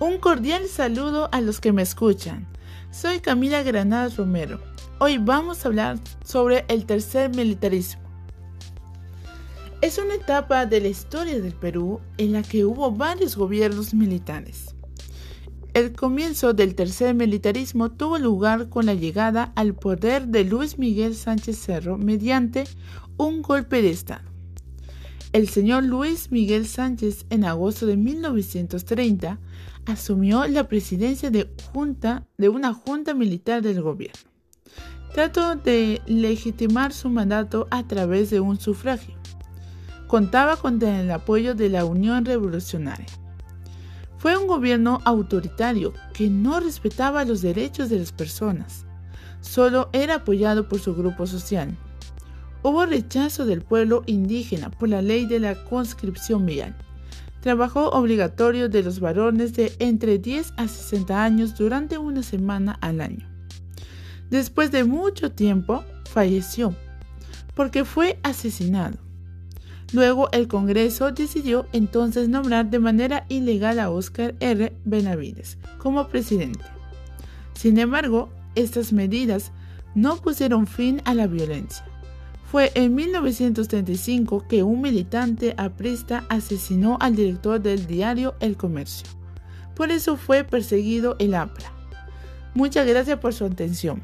Un cordial saludo a los que me escuchan. Soy Camila Granadas Romero. Hoy vamos a hablar sobre el tercer militarismo. Es una etapa de la historia del Perú en la que hubo varios gobiernos militares. El comienzo del tercer militarismo tuvo lugar con la llegada al poder de Luis Miguel Sánchez Cerro mediante un golpe de Estado. El señor Luis Miguel Sánchez en agosto de 1930 asumió la presidencia de, junta, de una junta militar del gobierno. Trató de legitimar su mandato a través de un sufragio. Contaba con el apoyo de la Unión Revolucionaria. Fue un gobierno autoritario que no respetaba los derechos de las personas. Solo era apoyado por su grupo social. Hubo rechazo del pueblo indígena por la ley de la conscripción vial. Trabajo obligatorio de los varones de entre 10 a 60 años durante una semana al año. Después de mucho tiempo, falleció porque fue asesinado. Luego el Congreso decidió entonces nombrar de manera ilegal a Oscar R. Benavides como presidente. Sin embargo, estas medidas no pusieron fin a la violencia. Fue en 1935 que un militante aprista asesinó al director del diario El Comercio. Por eso fue perseguido el APRA. Muchas gracias por su atención.